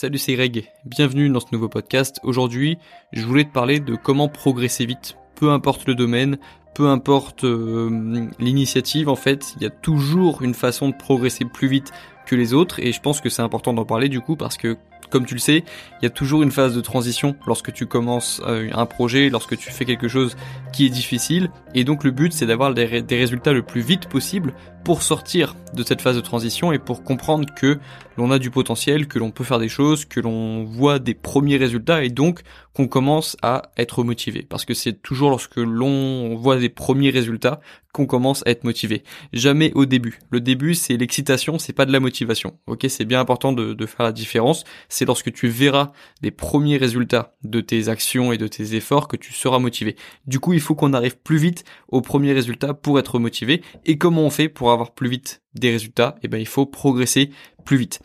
Salut c'est Greg, bienvenue dans ce nouveau podcast. Aujourd'hui, je voulais te parler de comment progresser vite, peu importe le domaine, peu importe euh, l'initiative en fait, il y a toujours une façon de progresser plus vite que les autres et je pense que c'est important d'en parler du coup parce que comme tu le sais, il y a toujours une phase de transition lorsque tu commences euh, un projet, lorsque tu fais quelque chose qui est difficile. Et donc le but, c'est d'avoir des, résultats le plus vite possible pour sortir de cette phase de transition et pour comprendre que l'on a du potentiel, que l'on peut faire des choses, que l'on voit des premiers résultats et donc qu'on commence à être motivé. Parce que c'est toujours lorsque l'on voit des premiers résultats qu'on commence à être motivé. Jamais au début. Le début, c'est l'excitation, c'est pas de la motivation. Ok, c'est bien important de, faire la différence. C'est lorsque tu verras des premiers résultats de tes actions et de tes efforts que tu seras motivé. Du coup, il faut qu'on arrive plus vite aux premiers résultats pour être motivé. Et comment on fait pour avoir plus vite des résultats? Eh ben, il faut progresser plus vite.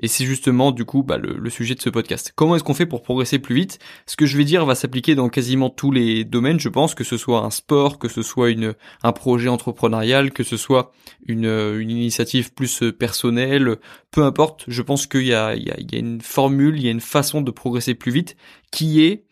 Et c'est justement du coup bah, le, sujet de ce podcast. Comment est-ce qu'on fait pour progresser plus vite? Ce que je vais dire va s'appliquer dans quasiment tous les domaines, je pense, que ce soit un sport, que ce soit un projet entrepreneurial, que ce soit une, initiative plus personnelle, peu importe, je pense qu'il y a, il y, a, il y a une formule, il y a une façon de progresser plus vite qui est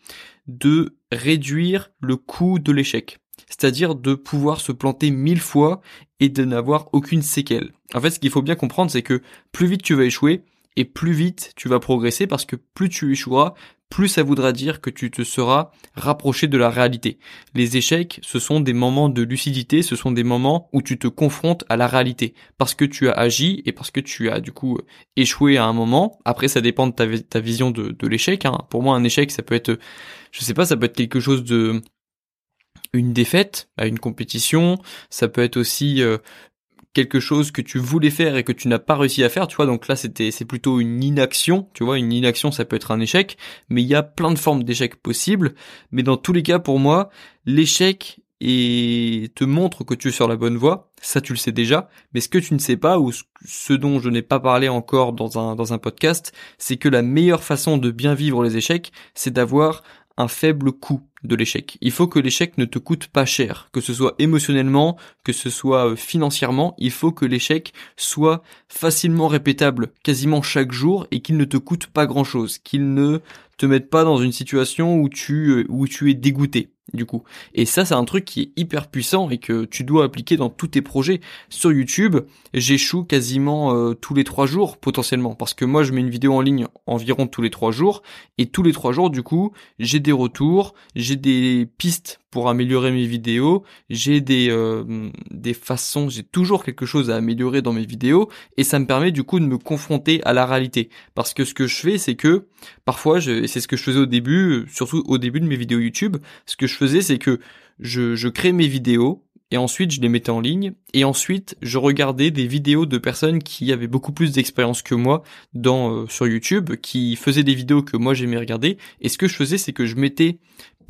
de réduire le coût de l'échec. C'est-à-dire de pouvoir se planter mille fois et de n'avoir aucune séquelle. En fait, ce qu'il faut bien comprendre, c'est que plus vite tu vas échouer, et plus vite tu vas progresser parce que plus tu échoueras, plus ça voudra dire que tu te seras rapproché de la réalité. Les échecs, ce sont des moments de lucidité, ce sont des moments où tu te confrontes à la réalité parce que tu as agi et parce que tu as du coup échoué à un moment. Après, ça dépend de ta, vision de, l'échec. Hein. Pour moi, un échec, ça peut être, je sais pas, ça peut être quelque chose de une défaite à une compétition, ça peut être aussi euh, quelque chose que tu voulais faire et que tu n'as pas réussi à faire, tu vois. Donc là, c'était c'est plutôt une inaction, tu vois. Une inaction, ça peut être un échec, mais il y a plein de formes d'échecs possibles. Mais dans tous les cas, pour moi, l'échec et te montre que tu es sur la bonne voie, ça tu le sais déjà, mais ce que tu ne sais pas, ou ce dont je n'ai pas parlé encore dans un, dans un podcast, c'est que la meilleure façon de bien vivre les échecs, c'est d'avoir un faible coût de l'échec. Il faut que l'échec ne te coûte pas cher, que ce soit émotionnellement, que ce soit euh, financièrement, il faut que l'échec soit facilement répétable quasiment chaque jour et qu'il ne te coûte pas grand chose, qu'il ne te mette pas dans une situation où tu, euh, où tu es dégoûté du coup. Et ça, c'est un truc qui est hyper puissant et que tu dois appliquer dans tous tes projets. Sur YouTube, j'échoue quasiment euh, tous les trois jours potentiellement parce que moi, je mets une vidéo en ligne environ tous les trois jours et tous les trois jours, du coup, j'ai des retours, j'ai des pistes pour améliorer mes vidéos, j'ai des euh, des façons, j'ai toujours quelque chose à améliorer dans mes vidéos et ça me permet du coup de me confronter à la réalité. Parce que ce que je fais c'est que parfois je c'est ce que je faisais au début, surtout au début de mes vidéos YouTube, ce que je faisais c'est que je je crée mes vidéos et ensuite je les mettais en ligne et ensuite je regardais des vidéos de personnes qui avaient beaucoup plus d'expérience que moi dans euh, sur YouTube qui faisaient des vidéos que moi j'aimais regarder. Et ce que je faisais c'est que je mettais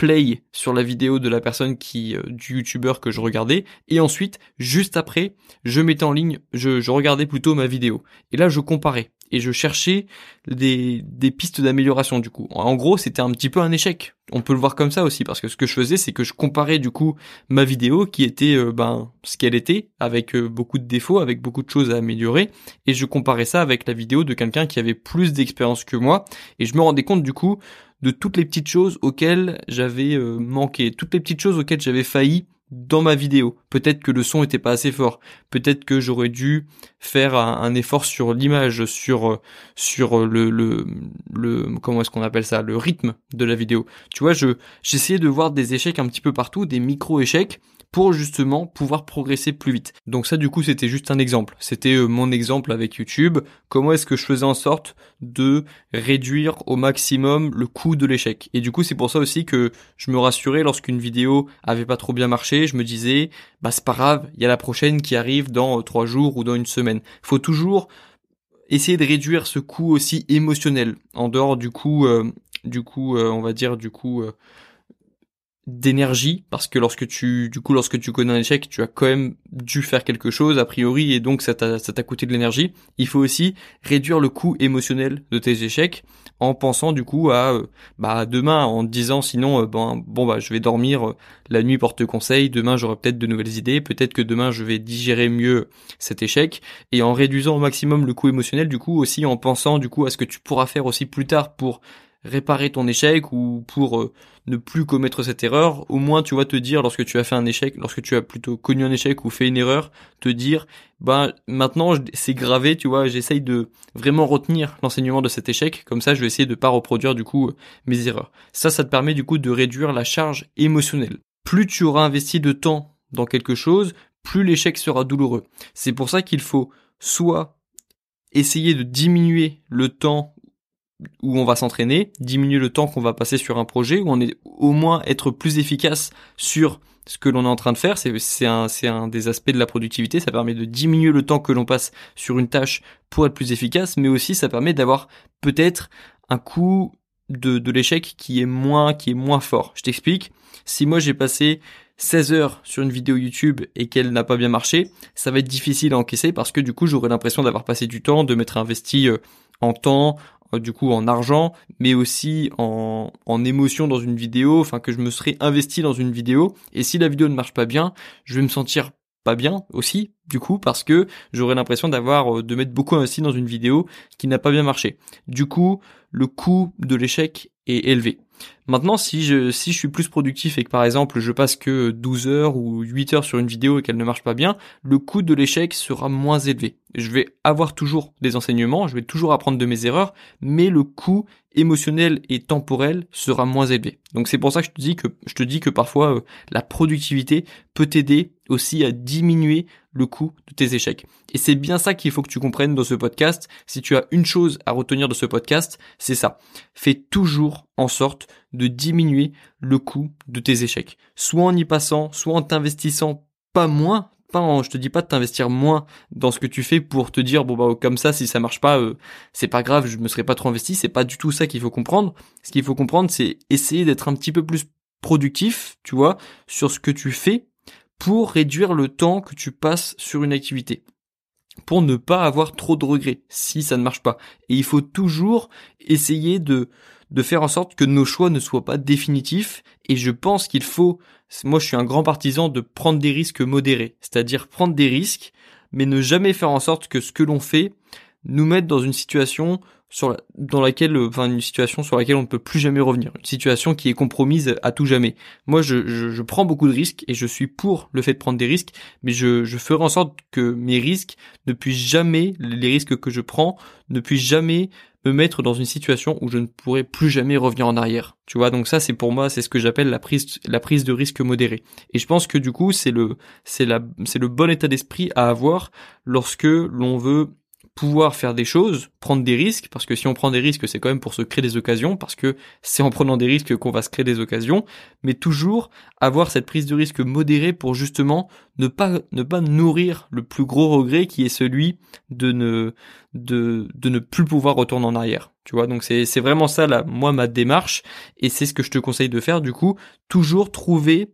play sur la vidéo de la personne qui euh, du youtubeur que je regardais et ensuite juste après je mettais en ligne je, je regardais plutôt ma vidéo. Et là je comparais et je cherchais des, pistes d'amélioration du coup. En gros, c'était un petit peu un échec. On peut le voir comme ça aussi parce que ce que je faisais, c'est que je comparais du coup ma vidéo qui était euh, ben ce qu'elle était avec euh, beaucoup de défauts, avec beaucoup de choses à améliorer et je comparais ça avec la vidéo de quelqu'un qui avait plus d'expérience que moi et je me rendais compte du coup de toutes les petites choses auxquelles j'avais euh, manqué, toutes les petites choses auxquelles j'avais failli dans ma vidéo. Peut-être que le son était pas assez fort. Peut-être que j'aurais dû faire un, effort sur l'image, sur sur le le, le comment est-ce qu'on appelle ça, le rythme de la vidéo. Tu vois, je j'essayais de voir des échecs un petit peu partout, des micro échecs pour justement pouvoir progresser plus vite. Donc ça du coup c'était juste un exemple. C'était euh, mon exemple avec YouTube. Comment est-ce que je faisais en sorte de réduire au maximum le coût de l'échec? Et du coup c'est pour ça aussi que je me rassurais lorsqu'une vidéo avait pas trop bien marché. Je me disais bah c'est pas grave, il y a la prochaine qui arrive dans euh, trois jours ou dans une semaine. Faut toujours essayer de réduire ce coût aussi émotionnel en dehors du coup euh, du coup on va dire du coup d'énergie parce que lorsque tu du coup lorsque tu connais un échec tu as quand même dû faire quelque chose a priori et donc ça t'a ça t'a coûté de l'énergie. Il faut aussi réduire le coût émotionnel de tes échecs en pensant du coup à euh, bah demain en disant sinon euh, bon bon bah je vais dormir euh, la nuit porte conseil demain j'aurai peut-être de nouvelles idées peut-être que demain je vais digérer mieux cet échec. Et en réduisant au maximum le coût émotionnel du coup aussi en pensant du coup à ce que tu pourras faire aussi plus tard pour réparer ton échec ou pour euh, ne plus commettre cette erreur, au moins tu vas te dire lorsque tu as fait un échec, lorsque tu as plutôt connu un échec ou fait une erreur, te dire bah maintenant c'est gravé, tu vois, j'essaye de vraiment retenir l'enseignement de cet échec, comme ça je vais essayer de pas reproduire du coup mes erreurs. Ça ça te permet du coup de réduire la charge émotionnelle. Plus tu auras investi de temps dans quelque chose, plus l'échec sera douloureux. C'est pour ça qu'il faut soit essayer de diminuer le temps où on va s'entraîner, diminuer le temps qu'on va passer sur un projet, où on est au moins être plus efficace sur ce que l'on est en train de faire. C'est un, des aspects de la productivité. Ça permet de diminuer le temps que l'on passe sur une tâche pour être plus efficace, mais aussi ça permet d'avoir peut-être un coût de, l'échec qui est moins, qui est moins fort. Je t'explique. Si moi j'ai passé 16 heures sur une vidéo YouTube et qu'elle n'a pas bien marché, ça va être difficile à encaisser parce que du coup j'aurai l'impression d'avoir passé du temps, de m'être investi euh, en temps, du coup en argent, mais aussi en, en émotion dans une vidéo, enfin que je me serais investi dans une vidéo, et si la vidéo ne marche pas bien, je vais me sentir pas bien aussi, du coup, parce que j'aurais l'impression d'avoir, euh, de mettre beaucoup investi dans une vidéo qui n'a pas bien marché. Du coup, le coût de l'échec est élevé. Maintenant, si je, si je suis plus productif et que par exemple je passe que 12 heures ou 8 heures sur une vidéo et qu'elle ne marche pas bien, le coût de l'échec sera moins élevé. Je vais avoir toujours des enseignements, je vais toujours apprendre de mes erreurs, mais le coût émotionnel et temporel sera moins élevé. Donc c'est pour ça que je te dis que, je te dis que parfois euh, la productivité peut t'aider aussi à diminuer le coût de tes échecs. Et c'est bien ça qu'il faut que tu comprennes dans ce podcast. Si tu as une chose à retenir de ce podcast, c'est ça. Fais toujours en sorte de diminuer le coût de tes échecs. Soit en y passant, soit en t'investissant pas moins, pas en, je te dis pas de t'investir moins dans ce que tu fais pour te dire bon bah comme ça si ça marche pas euh, c'est pas grave je me serais pas trop investi. C'est pas du tout ça qu'il faut comprendre. Ce qu'il faut comprendre c'est essayer d'être un petit peu plus productif tu vois sur ce que tu fais pour réduire le temps que tu passes sur une activité. Pour ne pas avoir trop de regrets si ça ne marche pas. Et il faut toujours essayer de de faire en sorte que nos choix ne soient pas définitifs. Et je pense qu'il faut, moi je suis un grand partisan de prendre des risques modérés, c'est-à-dire prendre des risques, mais ne jamais faire en sorte que ce que l'on fait nous mette dans une situation sur dans laquelle, enfin une situation sur laquelle on ne peut plus jamais revenir, une situation qui est compromise à tout jamais. Moi, je, je, prends beaucoup de risques et je suis pour le fait de prendre des risques, mais je, je ferai en sorte que mes risques ne puissent jamais, les risques que je prends, ne puissent jamais me mettre dans une situation où je ne pourrai plus jamais revenir en arrière. Tu vois, donc ça c'est pour moi, c'est ce que j'appelle la prise la prise de risque modéré. Et je pense que du coup, c'est le c'est la c'est le bon état d'esprit à avoir lorsque l'on veut pouvoir faire des choses, prendre des risques, parce que si on prend des risques, c'est quand même pour se créer des occasions, parce que c'est en prenant des risques qu'on va se créer des occasions, mais toujours avoir cette prise de risque modérée pour justement ne pas ne pas nourrir le plus gros regret qui est celui de ne de ne plus pouvoir retourner en arrière. Tu vois, donc c'est c'est vraiment ça là, moi ma démarche, et c'est ce que je te conseille de faire. Du coup, toujours trouver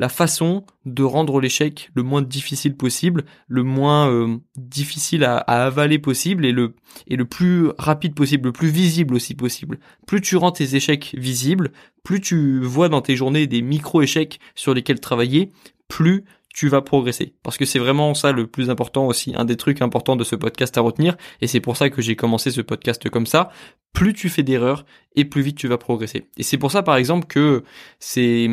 la façon de rendre l'échec le moins difficile possible, le moins euh, difficile à, avaler possible et le et le plus rapide possible, le plus visible aussi possible. Plus tu rends tes échecs visibles, plus tu vois dans tes journées des micro-échecs sur lesquels travailler, plus tu vas progresser. Parce que c'est vraiment ça le plus important aussi, un des trucs importants de ce podcast à retenir, et c'est pour ça que j'ai commencé ce podcast comme ça. Plus tu fais d'erreurs, et plus vite tu vas progresser. Et c'est pour ça par exemple que c'est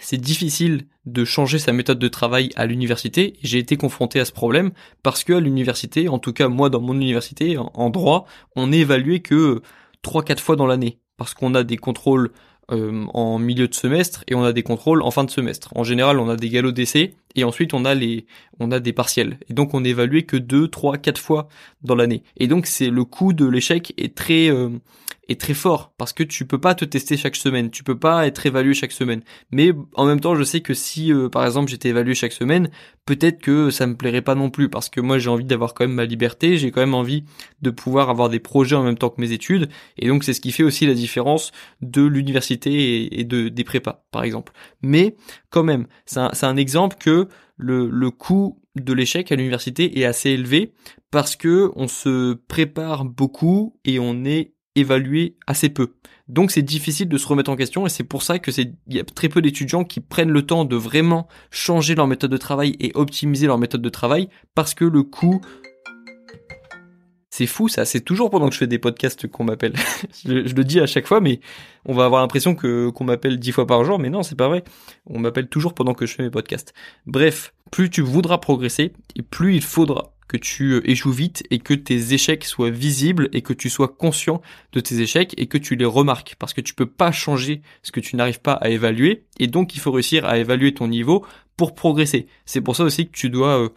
c'est difficile de changer sa méthode de travail à l'université. J'ai été confronté à ce problème parce que à l'université, en tout cas moi dans mon université, en droit, on n'est évalué que 3-4 fois dans l'année parce qu'on a des contrôles euh, en milieu de semestre et on a des contrôles en fin de semestre. En général, on a des galops d'essai et ensuite on a les on a des partiels. Et donc on évalué que 2 3 4 fois dans l'année. Et donc c'est le coût de l'échec est très euh, est très fort parce que tu peux pas te tester chaque semaine, tu peux pas être évalué chaque semaine. Mais en même temps, je sais que si euh, par exemple j'étais évalué chaque semaine, peut-être que ça me plairait pas non plus parce que moi j'ai envie d'avoir quand même ma liberté, j'ai quand même envie de pouvoir avoir des projets en même temps que mes études et donc c'est ce qui fait aussi la différence de l'université et, de des prépas par exemple. Mais quand même, c'est un, un exemple que le, le coût de l'échec à l'université est assez élevé parce que on se prépare beaucoup et on est évalué assez peu. Donc c'est difficile de se remettre en question et c'est pour ça que c'est il y a très peu d'étudiants qui prennent le temps de vraiment changer leur méthode de travail et optimiser leur méthode de travail parce que le coût c'est fou ça, c'est toujours pendant que je fais des podcasts qu'on m'appelle. je, le dis à chaque fois, mais on va avoir l'impression que qu'on m'appelle dix fois par jour, mais non, c'est pas vrai. On m'appelle toujours pendant que je fais mes podcasts. Bref, plus tu voudras progresser, et plus il faudra que tu euh, échoues vite et que tes échecs soient visibles et que tu sois conscient de tes échecs et que tu les remarques parce que tu peux pas changer ce que tu n'arrives pas à évaluer et donc il faut réussir à évaluer ton niveau pour progresser. C'est pour ça aussi que tu dois euh,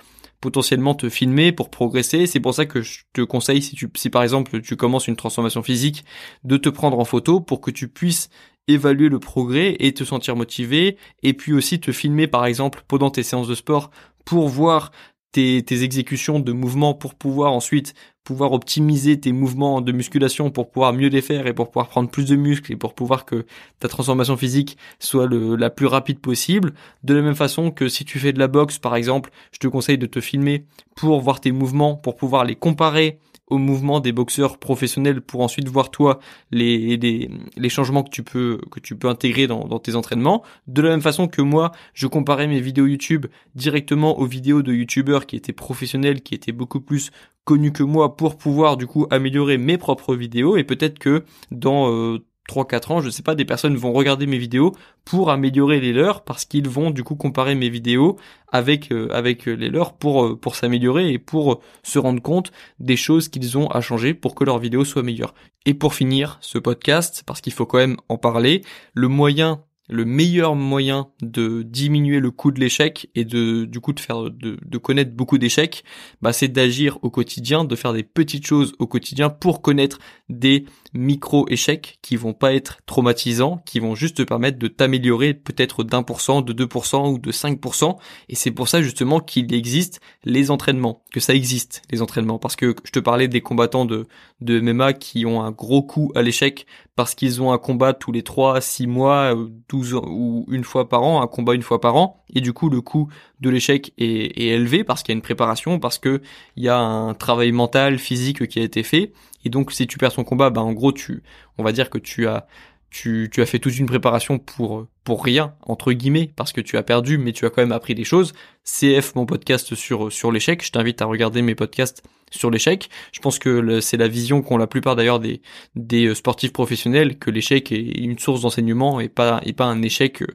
potentiellement te filmer pour progresser. C'est pour ça que je te conseille si tu si par exemple tu commences une transformation physique de te prendre en photo pour que tu puisses évaluer le progrès et te sentir motivé et puis aussi te filmer par exemple pendant tes séances de sport pour voir tes, exécutions de mouvements pour pouvoir ensuite pouvoir optimiser tes mouvements de musculation pour pouvoir mieux les faire et pour pouvoir prendre plus de muscles et pour pouvoir que ta transformation physique soit la plus rapide possible. De la même façon que si tu fais de la boxe par exemple, je te conseille de te filmer pour voir tes mouvements, pour pouvoir les comparer au mouvement des boxeurs professionnels pour ensuite voir toi les, les, changements que tu peux que tu peux intégrer dans, dans, tes entraînements. De la même façon que moi, je comparais mes vidéos YouTube directement aux vidéos de YouTubeurs qui étaient professionnels, qui étaient beaucoup plus connus que moi pour pouvoir du coup améliorer mes propres vidéos et peut-être que dans euh, 3-4 ans, je sais pas, des personnes vont regarder mes vidéos pour améliorer les leurs parce qu'ils vont du coup comparer mes vidéos avec euh, avec les leurs pour euh, pour s'améliorer et pour se rendre compte des choses qu'ils ont à changer pour que leurs vidéos soient meilleures. Et pour finir ce podcast, parce qu'il faut quand même en parler, le moyen le meilleur moyen de diminuer le coût de l'échec et de du coup de faire de, de connaître beaucoup d'échecs, bah c'est d'agir au quotidien, de faire des petites choses au quotidien pour connaître des micro-échecs qui vont pas être traumatisants, qui vont juste te permettre de t'améliorer peut-être d'un pour cent, de 2% ou de 5%. Et c'est pour ça justement qu'il existe les entraînements, que ça existe les entraînements. Parce que je te parlais des combattants de, de MMA qui ont un gros coup à l'échec parce qu'ils ont un combat tous les 3, 6 mois, 12 ou une fois par an, un combat une fois par an. Et du coup, le coût de l'échec est, est élevé parce qu'il y a une préparation, parce que il y a un travail mental, physique qui a été fait. Et donc, si tu perds ton combat, bah, en gros, tu, on va dire que tu as, tu, tu as fait toute une préparation pour, pour rien, entre guillemets, parce que tu as perdu, mais tu as quand même appris des choses. CF, mon podcast sur, sur l'échec. Je t'invite à regarder mes podcasts sur l'échec. Je pense que c'est la vision qu'ont la plupart d'ailleurs des, des euh, sportifs professionnels, que l'échec est une source d'enseignement et pas, et pas un échec euh,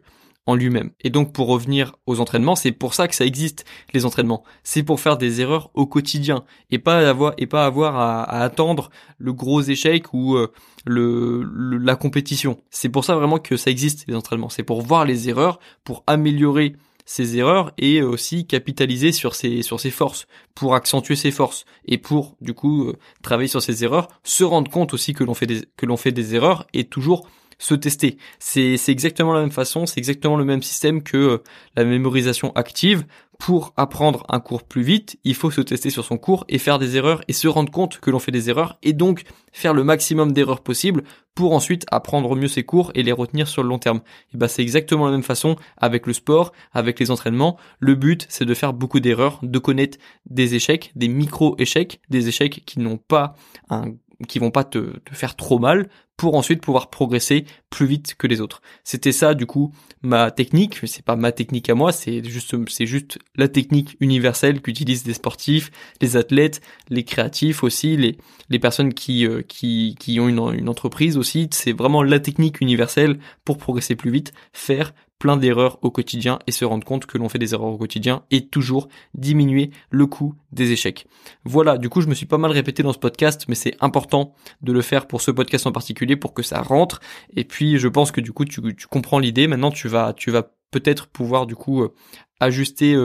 en lui-même. Et donc pour revenir aux entraînements, c'est pour ça que ça existe les entraînements. C'est pour faire des erreurs au quotidien et pas avoir et pas avoir à, attendre le gros échec ou euh, le, la compétition. C'est pour ça vraiment que ça existe les entraînements. C'est pour voir les erreurs, pour améliorer ses erreurs et aussi capitaliser sur ses sur ses forces pour accentuer ses forces et pour du coup euh, travailler sur ses erreurs, se rendre compte aussi que l'on fait des que l'on fait des erreurs et toujours se tester. C'est exactement la même façon, c'est exactement le même système que euh, la mémorisation active. Pour apprendre un cours plus vite, il faut se tester sur son cours et faire des erreurs et se rendre compte que l'on fait des erreurs et donc faire le maximum d'erreurs possibles pour ensuite apprendre mieux ses cours et les retenir sur le long terme. Et bah c'est exactement la même façon avec le sport, avec les entraînements. Le but c'est de faire beaucoup d'erreurs, de connaître des échecs, des micro-échecs, des échecs qui n'ont pas un qui vont pas te, faire trop mal pour ensuite pouvoir progresser plus vite que les autres. C'était ça du coup ma technique, c'est pas ma technique à moi, c'est juste c'est juste la technique universelle qu'utilisent les sportifs, les athlètes, les créatifs aussi, les les personnes qui euh, qui qui ont une entreprise aussi, c'est vraiment la technique universelle pour progresser plus vite, faire plein d'erreurs au quotidien et se rendre compte que l'on fait des erreurs au quotidien et toujours diminuer le coût des échecs. Voilà, du coup je me suis pas mal répété dans ce podcast, mais c'est important de le faire pour ce podcast en particulier pour que ça rentre. Et puis je pense que du coup tu, comprends l'idée. Maintenant tu vas tu vas peut-être pouvoir du coup ajuster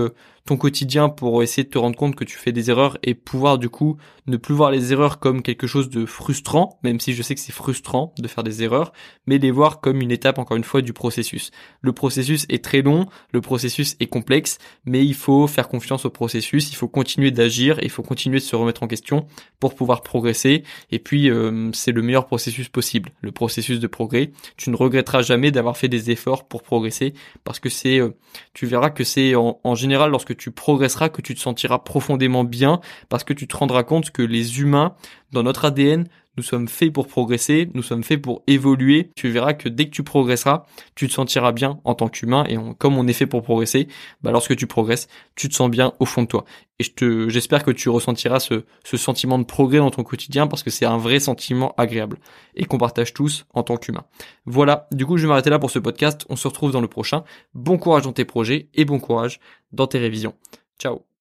ton quotidien pour essayer de te rendre compte que tu fais des erreurs et pouvoir du coup ne plus voir les erreurs comme quelque chose de frustrant, même si je sais que c'est frustrant de faire des erreurs, mais les voir comme une étape encore une fois du processus. Le processus est très long, le processus est complexe, mais il faut faire confiance au processus, il faut continuer d'agir, il faut continuer de se remettre en question pour pouvoir progresser et puis euh, c'est le meilleur processus possible, le processus de progrès. Tu ne regretteras jamais d'avoir fait des efforts pour progresser que c'est euh, tu verras que c'est en, en général lorsque tu progresseras, que tu te sentiras profondément bien, parce que tu te rendras compte que les humains, dans notre ADN, nous sommes faits pour progresser, nous sommes faits pour évoluer. Tu verras que dès que tu progresseras, tu te sentiras bien en tant qu'humain et comme on est fait pour progresser, bah lorsque tu progresses, tu te sens bien au fond de toi. Et j'espère que tu ressentiras ce, ce sentiment de progrès dans ton quotidien parce que c'est un vrai sentiment agréable et qu'on partage tous en tant qu'humain. Voilà. Du coup, je vais m'arrêter là pour ce podcast. On se retrouve dans le prochain. Bon courage dans tes projets et bon courage dans tes révisions. Ciao.